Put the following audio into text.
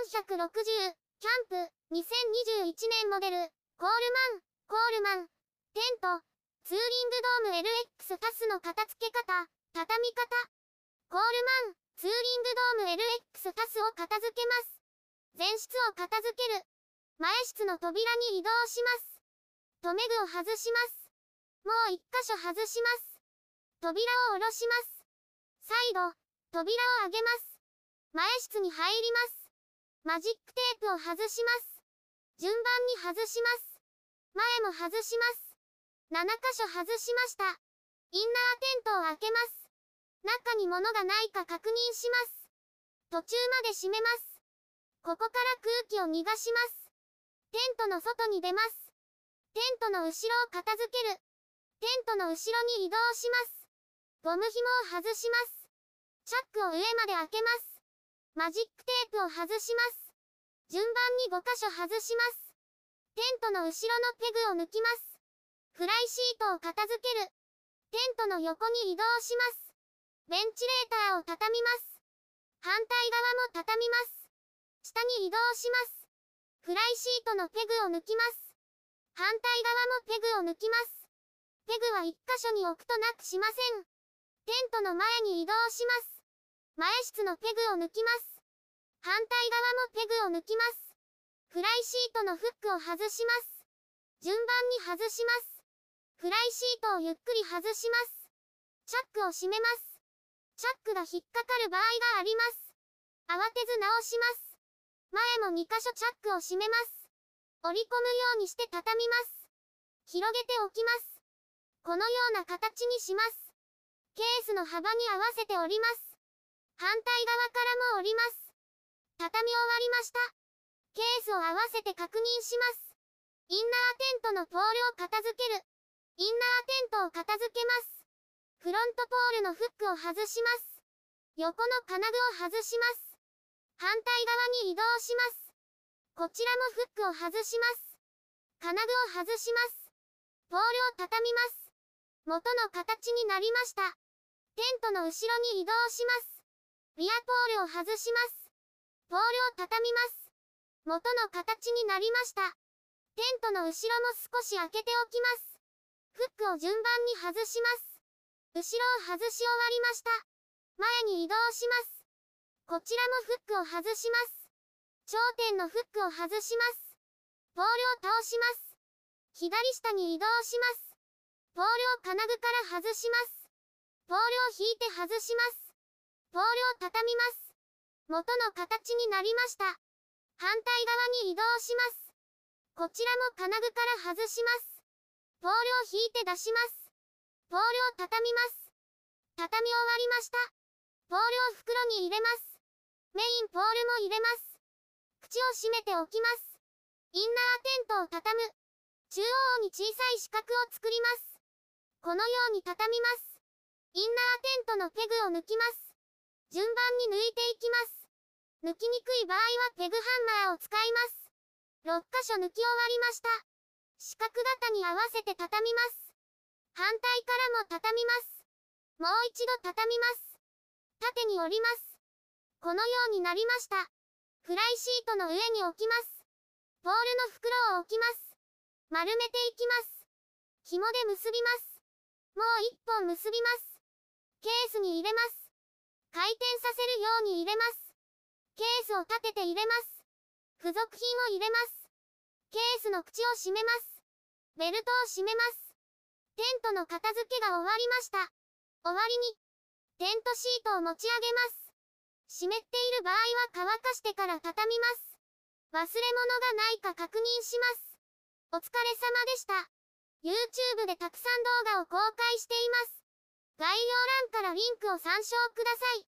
460、キャンプ、2021年モデル、コールマン、コールマン、テント、ツーリングドーム LX タスの片付け方、畳み方。コールマン、ツーリングドーム LX タスを片付けます。前室を片付ける。前室の扉に移動します。留め具を外します。もう一箇所外します。扉を下ろします。再度、扉を上げます。前室に入ります。マジックテープを外します。順番に外します。前も外します。7箇所外しました。インナーテントを開けます。中に物がないか確認します。途中まで閉めます。ここから空気を逃がします。テントの外に出ます。テントの後ろを片付ける。テントの後ろに移動します。ゴム紐を外します。チャックを上まで開けます。マジックテープを外します。順番に5箇所外します。テントの後ろのペグを抜きます。フライシートを片付ける。テントの横に移動します。ベンチレーターを畳みます。反対側も畳みます。下に移動します。フライシートのペグを抜きます。反対側もペグを抜きます。ペグは1箇所に置くとなくしません。テントの前に移動します。前室のペグを抜きます。反対側もペグを抜きます。フライシートのフックを外します。順番に外します。フライシートをゆっくり外します。チャックを閉めます。チャックが引っかかる場合があります。慌てず直します。前も2箇所チャックを閉めます。折り込むようにして畳みます。広げておきます。このような形にします。ケースの幅に合わせて折ります。反対側からも折ります。畳み終わりました。ケースを合わせて確認します。インナーテントのポールを片付ける。インナーテントを片付けます。フロントポールのフックを外します。横の金具を外します。反対側に移動します。こちらもフックを外します。金具を外します。ポールを畳みます。元の形になりました。テントの後ろに移動します。リアポールを外します。ポールを畳みます。元の形になりました。テントの後ろも少し開けておきます。フックを順番に外します。後ろを外し終わりました。前に移動します。こちらもフックを外します。頂点のフックを外します。ポールを倒します。左下に移動します。ポールを金具から外します。ポールを引いて外します。ポールを畳みます。元の形になりました。反対側に移動します。こちらも金具から外します。ポールを引いて出します。ポールを畳みます。畳み終わりました。ポールを袋に入れます。メインポールも入れます。口を閉めておきます。インナーテントを畳む。中央に小さい四角を作ります。このように畳みます。インナーテントのペグを抜きます。順番に抜いていきます。抜きにくい場合はペグハンマーを使います。6箇所抜き終わりました。四角型に合わせて畳みます。反対からも畳みます。もう一度畳みます。縦に折ります。このようになりました。フライシートの上に置きます。ポールの袋を置きます。丸めていきます。紐で結びます。もう一本結びます。ケースに入れます。回転させるように入れます。ケースを立てて入れます。付属品を入れます。ケースの口を閉めます。ベルトを閉めます。テントの片付けが終わりました。終わりに、テントシートを持ち上げます。湿っている場合は乾かしてから畳みます。忘れ物がないか確認します。お疲れ様でした。YouTube でたくさん動画を公開しています。概要欄からリンクを参照ください。